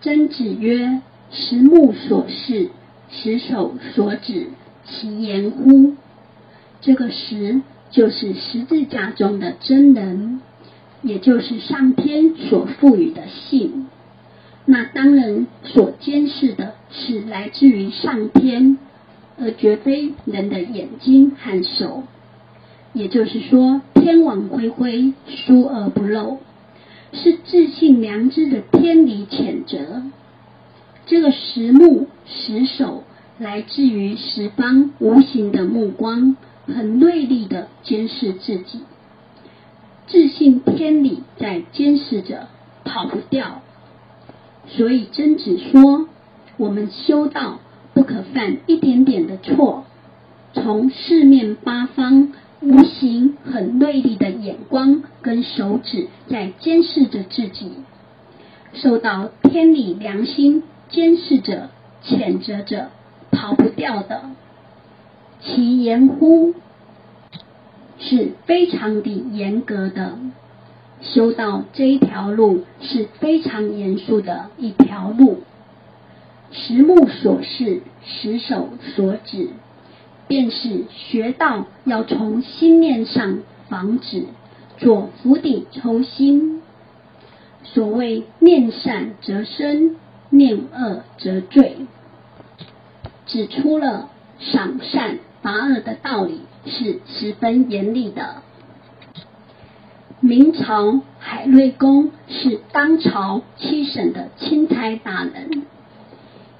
曾子曰：“十目所视，十手所指，其言乎？”这个“十”就是十字架中的真人，也就是上天所赋予的性。那当人所监视的是来自于上天，而绝非人的眼睛和手。也就是说，天网恢恢，疏而不漏，是自信良知的天理谴责。这个十目十手，来自于十方无形的目光，很锐利的监视自己。自信天理在监视着，跑不掉。所以曾子说：“我们修道不可犯一点点的错，从四面八方无形很锐利的眼光跟手指在监视着自己，受到天理良心监视着、谴责着，跑不掉的。其严乎是非常的严格的。”修道这一条路是非常严肃的一条路，十目所视，十手所指，便是学道要从心念上防止做釜底抽薪。所谓念善则生，念恶则罪，指出了赏善罚恶的道理是十分严厉的。明朝海瑞公是当朝七省的钦差大人，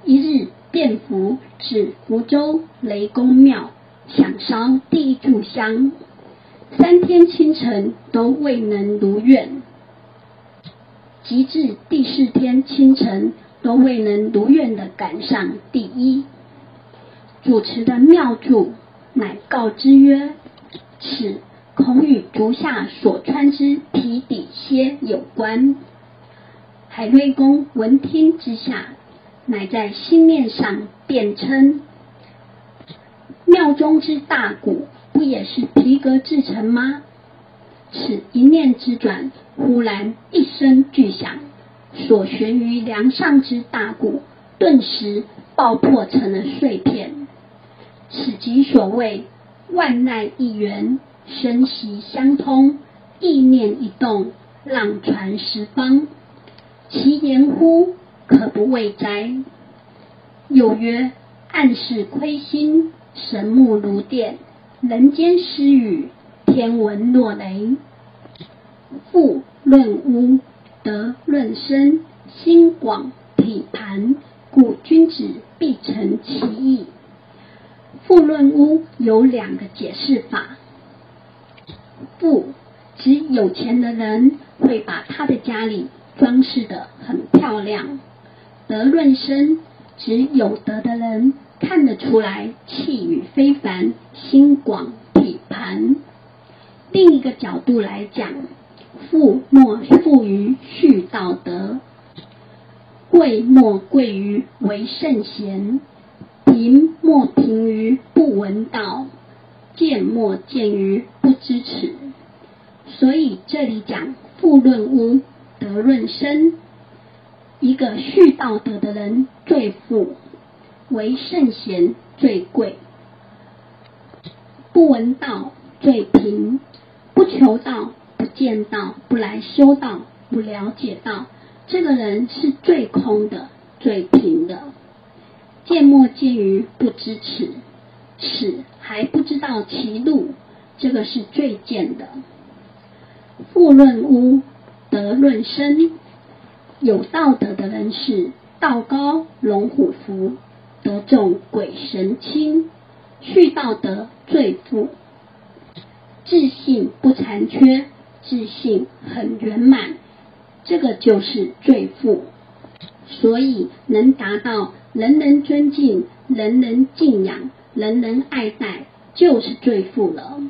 一日便服至福州雷公庙，想烧第一炷香，三天清晨都未能如愿，及至第四天清晨都未能如愿的赶上第一，主持的庙祝乃告知曰：此。恐与足下所穿之皮底靴有关。海瑞公闻听之下，乃在心面上辩称：庙中之大鼓，不也是皮革制成吗？此一念之转，忽然一声巨响，所悬于梁上之大鼓，顿时爆破成了碎片。此即所谓万籁一元。神息相通，意念一动，浪传十方。其言乎，可不畏哉？有曰：暗室亏心，神目如电，人间失语，天文落雷。富论屋，德论身，心广体盘，故君子必成其意。富论屋有两个解释法。富指有钱的人会把他的家里装饰的很漂亮。德论深指有德的人看得出来气宇非凡，心广体盘。另一个角度来讲，富莫富于蓄道德，贵莫贵于为圣贤，贫莫贫于不闻道。贱莫贱于不知耻，所以这里讲富论屋，德论深。一个蓄道德的人最富，为圣贤最贵；不闻道最贫，不求道、不见道、不来修道、不了解道，这个人是最空的、最贫的。见莫见于不知耻。耻还不知道其路，这个是最贱的。富论污，德论身。有道德的人是道高龙虎伏，德重鬼神亲。去道德最富，自信不残缺，自信很圆满，这个就是最富。所以能达到人人尊敬、人人敬仰。人人爱戴，就是最富了。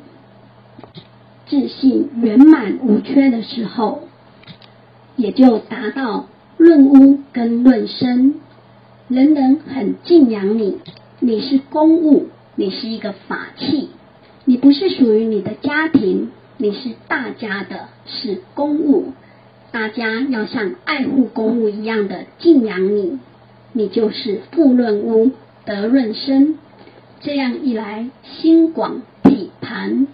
自信圆满无缺的时候，也就达到论屋跟论身，人人很敬仰你。你是公物，你是一个法器，你不是属于你的家庭，你是大家的，是公物。大家要像爱护公物一样的敬仰你，你就是富润屋，德润身。这样一来，心广体盘，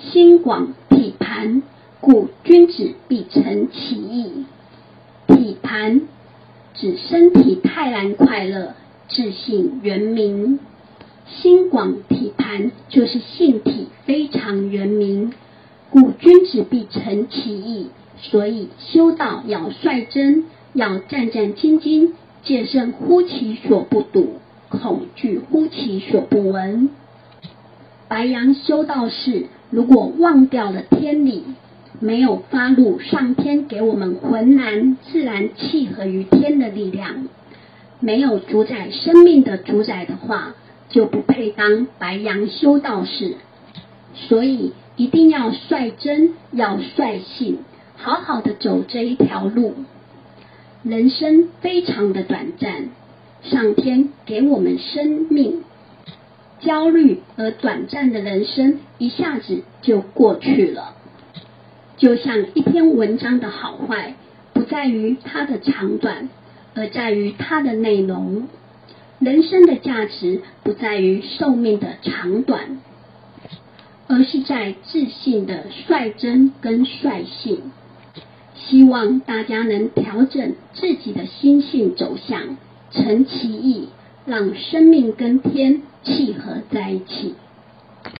心广体盘，故君子必承其义。体盘指身体泰然快乐，自信圆明。心广体盘就是性体非常圆明，故君子必承其意。所以修道要率真，要战战兢兢，戒慎乎其所不睹。恐惧乎其所不闻。白羊修道士如果忘掉了天理，没有发入上天给我们浑然自然契合于天的力量，没有主宰生命的主宰的话，就不配当白羊修道士。所以一定要率真，要率性，好好的走这一条路。人生非常的短暂。上天给我们生命，焦虑而短暂的人生一下子就过去了。就像一篇文章的好坏，不在于它的长短，而在于它的内容。人生的价值不在于寿命的长短，而是在自信的率真跟率性。希望大家能调整自己的心性走向。成其意，让生命跟天契合在一起。